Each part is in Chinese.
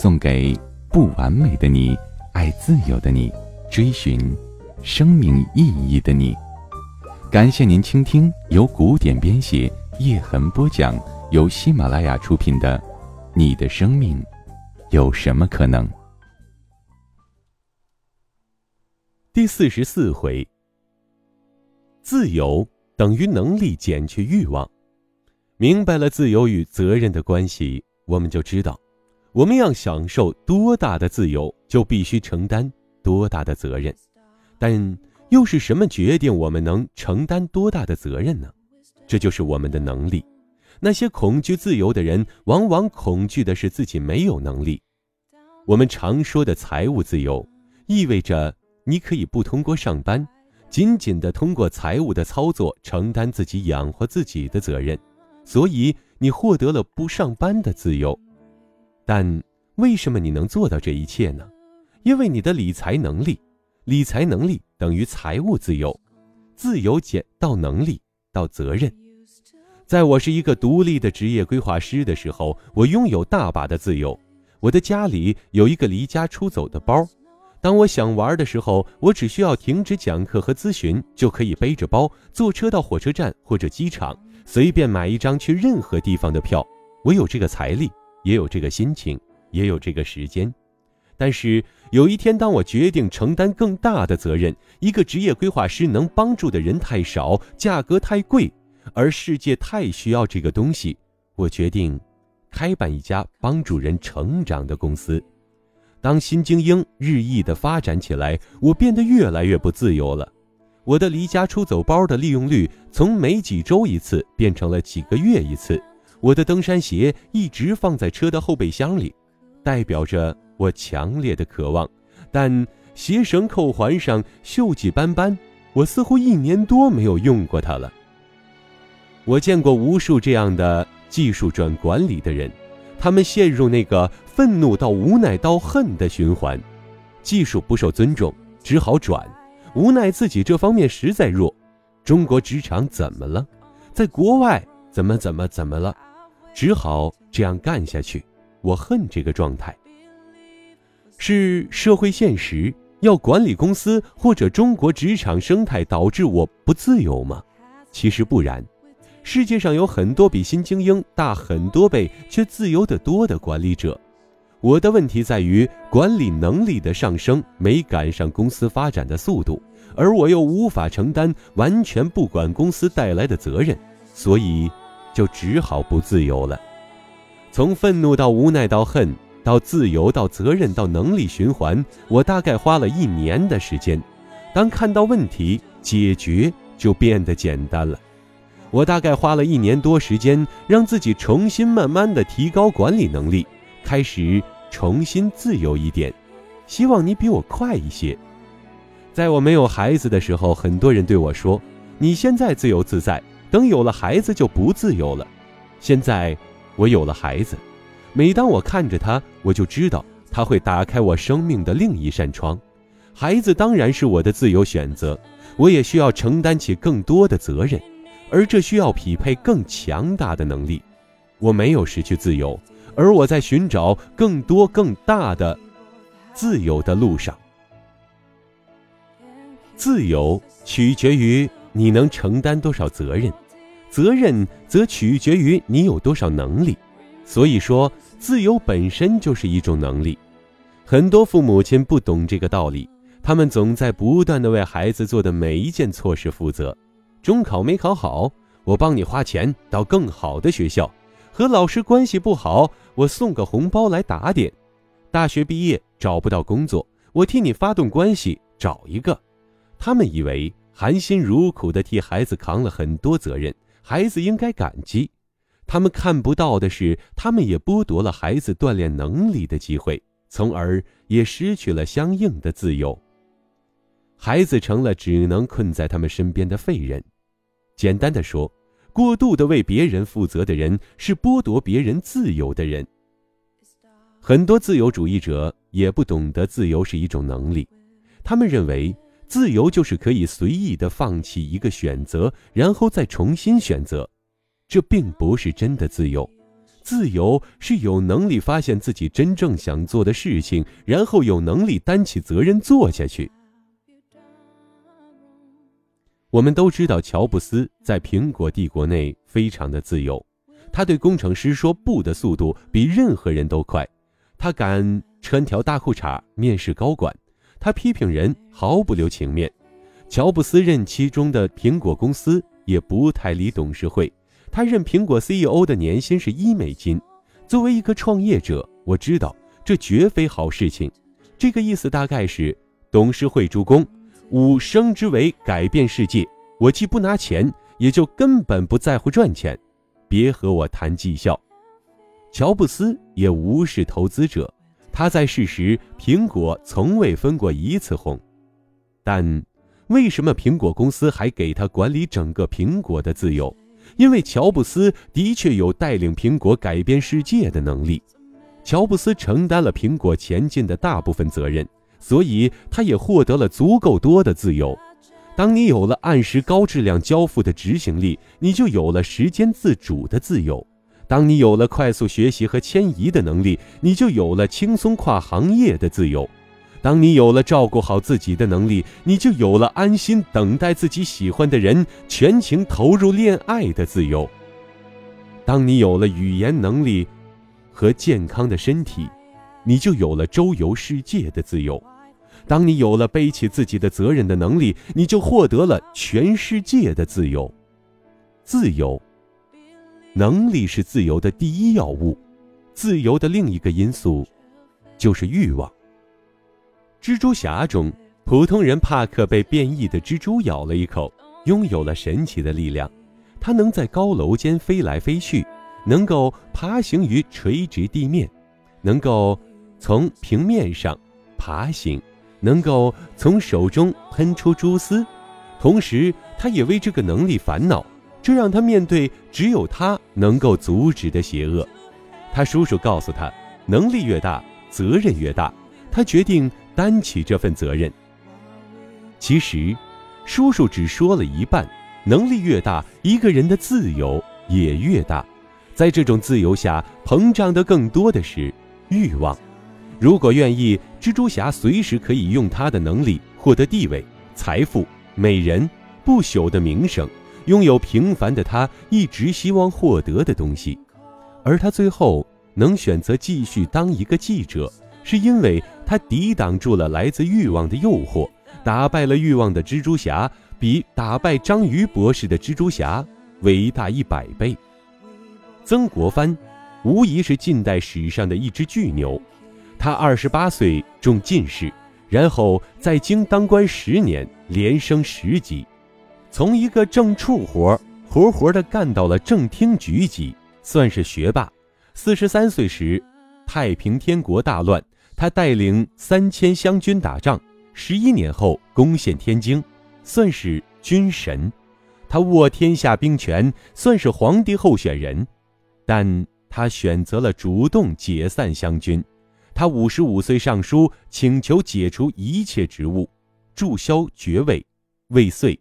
送给不完美的你，爱自由的你，追寻生命意义的你。感谢您倾听由古典编写、叶痕播讲、由喜马拉雅出品的《你的生命有什么可能》第四十四回。自由等于能力减去欲望。明白了自由与责任的关系，我们就知道，我们要享受多大的自由，就必须承担多大的责任。但又是什么决定我们能承担多大的责任呢？这就是我们的能力。那些恐惧自由的人，往往恐惧的是自己没有能力。我们常说的财务自由，意味着你可以不通过上班，仅仅的通过财务的操作承担自己养活自己的责任，所以你获得了不上班的自由。但为什么你能做到这一切呢？因为你的理财能力。理财能力等于财务自由，自由减到能力到责任。在我是一个独立的职业规划师的时候，我拥有大把的自由。我的家里有一个离家出走的包，当我想玩的时候，我只需要停止讲课和咨询，就可以背着包坐车到火车站或者机场，随便买一张去任何地方的票。我有这个财力，也有这个心情，也有这个时间。但是有一天，当我决定承担更大的责任，一个职业规划师能帮助的人太少，价格太贵，而世界太需要这个东西，我决定开办一家帮助人成长的公司。当新精英日益的发展起来，我变得越来越不自由了。我的离家出走包的利用率从每几周一次变成了几个月一次。我的登山鞋一直放在车的后备箱里，代表着。我强烈的渴望，但鞋绳扣环上锈迹斑斑，我似乎一年多没有用过它了。我见过无数这样的技术转管理的人，他们陷入那个愤怒到无奈到恨的循环，技术不受尊重，只好转，无奈自己这方面实在弱。中国职场怎么了？在国外怎么怎么怎么了？只好这样干下去。我恨这个状态。是社会现实要管理公司，或者中国职场生态导致我不自由吗？其实不然，世界上有很多比新精英大很多倍却自由得多的管理者。我的问题在于管理能力的上升没赶上公司发展的速度，而我又无法承担完全不管公司带来的责任，所以就只好不自由了。从愤怒到无奈到恨。到自由，到责任，到能力循环，我大概花了一年的时间。当看到问题，解决就变得简单了。我大概花了一年多时间，让自己重新慢慢的提高管理能力，开始重新自由一点。希望你比我快一些。在我没有孩子的时候，很多人对我说：“你现在自由自在，等有了孩子就不自由了。”现在我有了孩子。每当我看着他，我就知道他会打开我生命的另一扇窗。孩子当然是我的自由选择，我也需要承担起更多的责任，而这需要匹配更强大的能力。我没有失去自由，而我在寻找更多更大的自由的路上。自由取决于你能承担多少责任，责任则取决于你有多少能力。所以说，自由本身就是一种能力。很多父母亲不懂这个道理，他们总在不断的为孩子做的每一件错事负责。中考没考好，我帮你花钱到更好的学校；和老师关系不好，我送个红包来打点；大学毕业找不到工作，我替你发动关系找一个。他们以为含辛茹苦的替孩子扛了很多责任，孩子应该感激。他们看不到的是，他们也剥夺了孩子锻炼能力的机会，从而也失去了相应的自由。孩子成了只能困在他们身边的废人。简单的说，过度的为别人负责的人是剥夺别人自由的人。很多自由主义者也不懂得自由是一种能力，他们认为自由就是可以随意的放弃一个选择，然后再重新选择。这并不是真的自由，自由是有能力发现自己真正想做的事情，然后有能力担起责任做下去。我们都知道，乔布斯在苹果帝国内非常的自由，他对工程师说不的速度比任何人都快，他敢穿条大裤衩面试高管，他批评人毫不留情面。乔布斯任期中的苹果公司也不太理董事会。他任苹果 CEO 的年薪是一美金。作为一个创业者，我知道这绝非好事情。这个意思大概是：董事会助攻，吾升之为改变世界。我既不拿钱，也就根本不在乎赚钱。别和我谈绩效。乔布斯也无视投资者。他在世时，苹果从未分过一次红。但为什么苹果公司还给他管理整个苹果的自由？因为乔布斯的确有带领苹果改变世界的能力，乔布斯承担了苹果前进的大部分责任，所以他也获得了足够多的自由。当你有了按时高质量交付的执行力，你就有了时间自主的自由；当你有了快速学习和迁移的能力，你就有了轻松跨行业的自由。当你有了照顾好自己的能力，你就有了安心等待自己喜欢的人，全情投入恋爱的自由。当你有了语言能力和健康的身体，你就有了周游世界的自由。当你有了背起自己的责任的能力，你就获得了全世界的自由。自由，能力是自由的第一要务。自由的另一个因素，就是欲望。蜘蛛侠中，普通人帕克被变异的蜘蛛咬了一口，拥有了神奇的力量。他能在高楼间飞来飞去，能够爬行于垂直地面，能够从平面上爬行，能够从手中喷出蛛丝。同时，他也为这个能力烦恼，这让他面对只有他能够阻止的邪恶。他叔叔告诉他，能力越大，责任越大。他决定。担起这份责任。其实，叔叔只说了一半。能力越大，一个人的自由也越大。在这种自由下，膨胀的更多的是欲望。如果愿意，蜘蛛侠随时可以用他的能力获得地位、财富、美人、不朽的名声，拥有平凡的他一直希望获得的东西。而他最后能选择继续当一个记者。是因为他抵挡住了来自欲望的诱惑，打败了欲望的蜘蛛侠，比打败章鱼博士的蜘蛛侠伟大一百倍。曾国藩无疑是近代史上的一只巨牛，他二十八岁中进士，然后在京当官十年，连升十级，从一个正处活活活的干到了正厅局级，算是学霸。四十三岁时，太平天国大乱。他带领三千湘军打仗，十一年后攻陷天津，算是军神。他握天下兵权，算是皇帝候选人。但他选择了主动解散湘军。他五十五岁上书请求解除一切职务，注销爵位，未遂，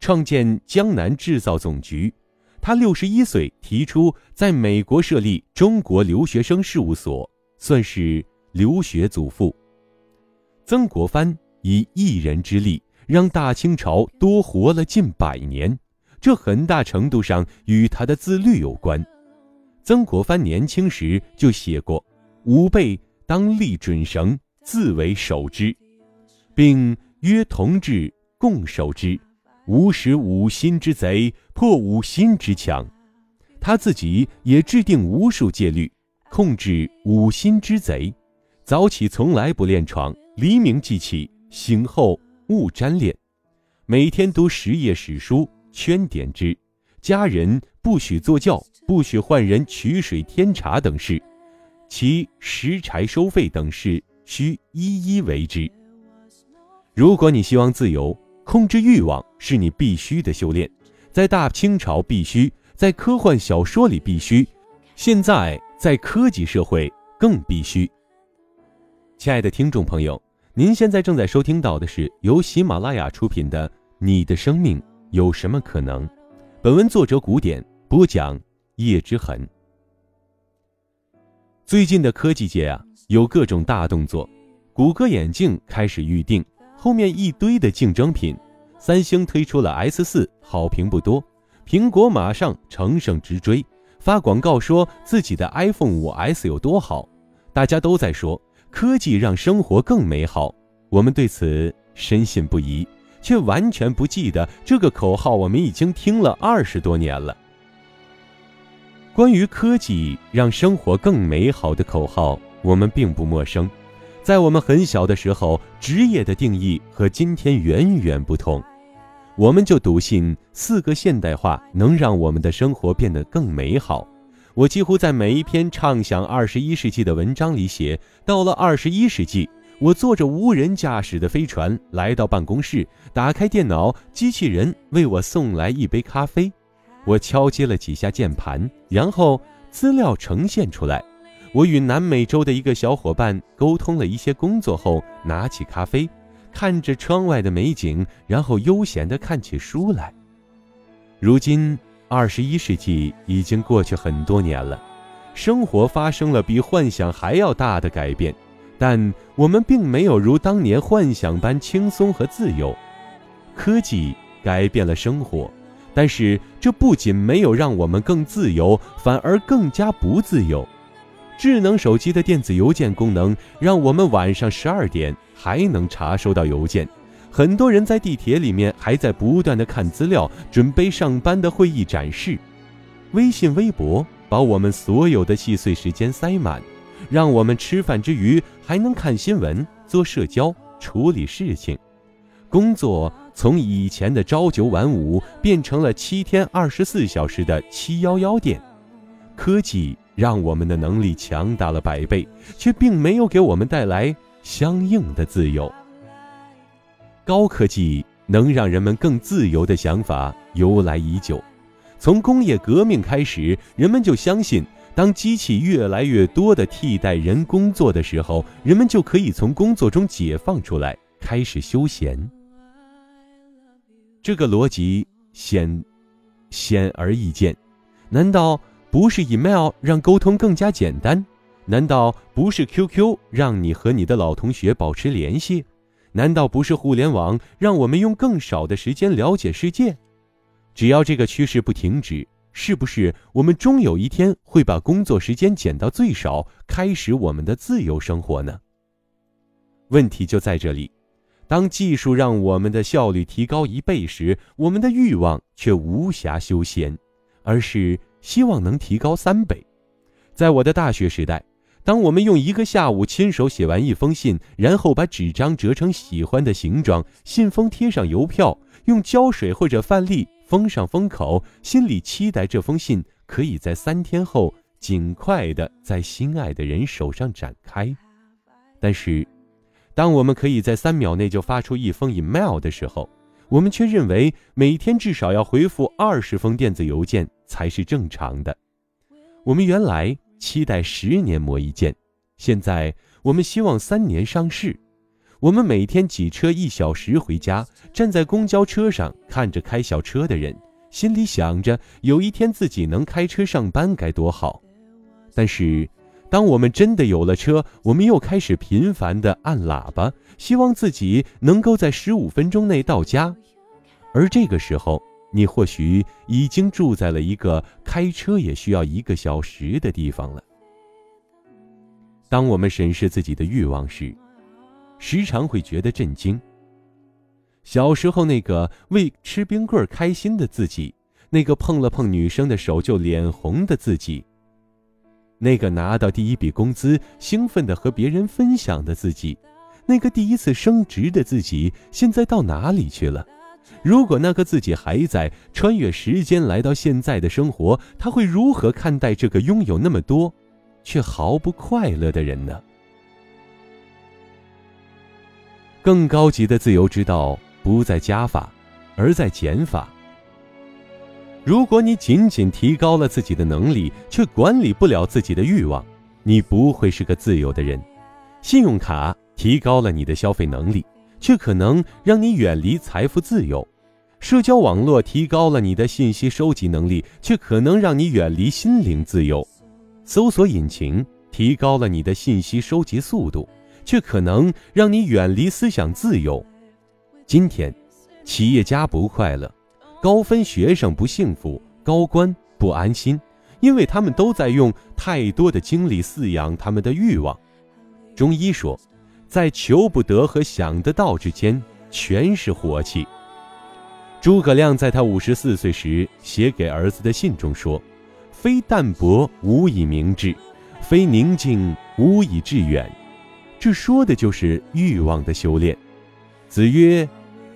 创建江南制造总局。他六十一岁提出在美国设立中国留学生事务所，算是。留学祖父曾国藩以一人之力让大清朝多活了近百年，这很大程度上与他的自律有关。曾国藩年轻时就写过：“吾辈当立准绳，自为守之，并约同志共守之，无使五心之贼破五心之强。”他自己也制定无数戒律，控制五心之贼。早起从来不练床，黎明即起，醒后勿沾恋。每天读十页史书，圈点之。家人不许坐轿，不许换人取水添茶等事，其拾柴收费等事需一一为之。如果你希望自由，控制欲望是你必须的修炼，在大清朝必须，在科幻小说里必须，现在在科技社会更必须。亲爱的听众朋友，您现在正在收听到的是由喜马拉雅出品的《你的生命有什么可能》，本文作者古典播讲叶之痕。最近的科技界啊，有各种大动作，谷歌眼镜开始预定。后面一堆的竞争品，三星推出了 S 四，好评不多。苹果马上乘胜直追，发广告说自己的 iPhone 五 S 有多好。大家都在说科技让生活更美好，我们对此深信不疑，却完全不记得这个口号我们已经听了二十多年了。关于科技让生活更美好的口号，我们并不陌生。在我们很小的时候，职业的定义和今天远远不同。我们就笃信四个现代化能让我们的生活变得更美好。我几乎在每一篇畅想二十一世纪的文章里写，到了二十一世纪，我坐着无人驾驶的飞船来到办公室，打开电脑，机器人为我送来一杯咖啡，我敲击了几下键盘，然后资料呈现出来。我与南美洲的一个小伙伴沟通了一些工作后，拿起咖啡，看着窗外的美景，然后悠闲地看起书来。如今，二十一世纪已经过去很多年了，生活发生了比幻想还要大的改变，但我们并没有如当年幻想般轻松和自由。科技改变了生活，但是这不仅没有让我们更自由，反而更加不自由。智能手机的电子邮件功能让我们晚上十二点还能查收到邮件，很多人在地铁里面还在不断的看资料，准备上班的会议展示。微信、微博把我们所有的细碎时间塞满，让我们吃饭之余还能看新闻、做社交、处理事情。工作从以前的朝九晚五变成了七天二十四小时的七幺幺店。科技。让我们的能力强大了百倍，却并没有给我们带来相应的自由。高科技能让人们更自由的想法由来已久，从工业革命开始，人们就相信，当机器越来越多的替代人工作的时候，人们就可以从工作中解放出来，开始休闲。这个逻辑显显而易见，难道？不是 email 让沟通更加简单？难道不是 QQ 让你和你的老同学保持联系？难道不是互联网让我们用更少的时间了解世界？只要这个趋势不停止，是不是我们终有一天会把工作时间减到最少，开始我们的自由生活呢？问题就在这里：当技术让我们的效率提高一倍时，我们的欲望却无暇休闲，而是。希望能提高三倍。在我的大学时代，当我们用一个下午亲手写完一封信，然后把纸张折成喜欢的形状，信封贴上邮票，用胶水或者饭粒封上封口，心里期待这封信可以在三天后尽快的在心爱的人手上展开。但是，当我们可以在三秒内就发出一封 email 的时候，我们却认为每天至少要回复二十封电子邮件才是正常的。我们原来期待十年磨一剑，现在我们希望三年上市。我们每天挤车一小时回家，站在公交车上看着开小车的人，心里想着有一天自己能开车上班该多好。但是，当我们真的有了车，我们又开始频繁地按喇叭，希望自己能够在十五分钟内到家。而这个时候，你或许已经住在了一个开车也需要一个小时的地方了。当我们审视自己的欲望时，时常会觉得震惊。小时候那个为吃冰棍开心的自己，那个碰了碰女生的手就脸红的自己。那个拿到第一笔工资兴奋的和别人分享的自己，那个第一次升职的自己，现在到哪里去了？如果那个自己还在穿越时间来到现在的生活，他会如何看待这个拥有那么多，却毫不快乐的人呢？更高级的自由之道不在加法，而在减法。如果你仅仅提高了自己的能力，却管理不了自己的欲望，你不会是个自由的人。信用卡提高了你的消费能力。却可能让你远离财富自由，社交网络提高了你的信息收集能力，却可能让你远离心灵自由；搜索引擎提高了你的信息收集速度，却可能让你远离思想自由。今天，企业家不快乐，高分学生不幸福，高官不安心，因为他们都在用太多的精力饲养他们的欲望。中医说。在求不得和想得到之间，全是火气。诸葛亮在他五十四岁时写给儿子的信中说：“非淡泊无以明志，非宁静无以致远。”这说的就是欲望的修炼。子曰：“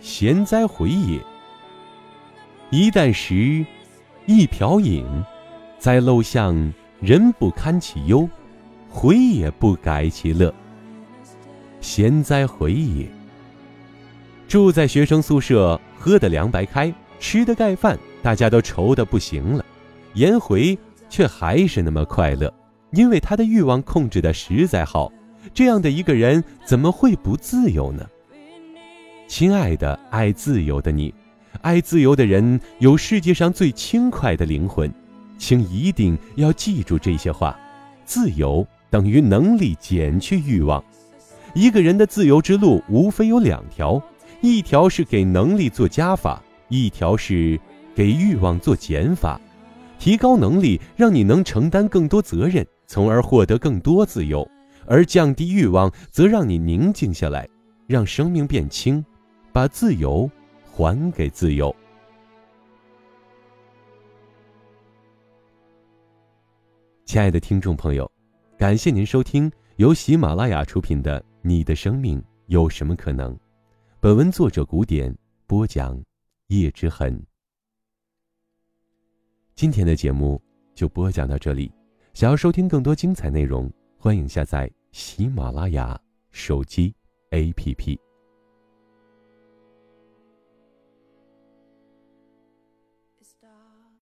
贤哉，回也！一箪食，一瓢饮，在陋巷，人不堪其忧，回也不改其乐。”闲哉回也！住在学生宿舍，喝的凉白开，吃的盖饭，大家都愁得不行了。颜回却还是那么快乐，因为他的欲望控制的实在好。这样的一个人，怎么会不自由呢？亲爱的，爱自由的你，爱自由的人有世界上最轻快的灵魂，请一定要记住这些话：自由等于能力减去欲望。一个人的自由之路无非有两条，一条是给能力做加法，一条是给欲望做减法。提高能力，让你能承担更多责任，从而获得更多自由；而降低欲望，则让你宁静下来，让生命变轻，把自由还给自由。亲爱的听众朋友，感谢您收听由喜马拉雅出品的。你的生命有什么可能？本文作者古典播讲，叶之痕。今天的节目就播讲到这里。想要收听更多精彩内容，欢迎下载喜马拉雅手机 APP。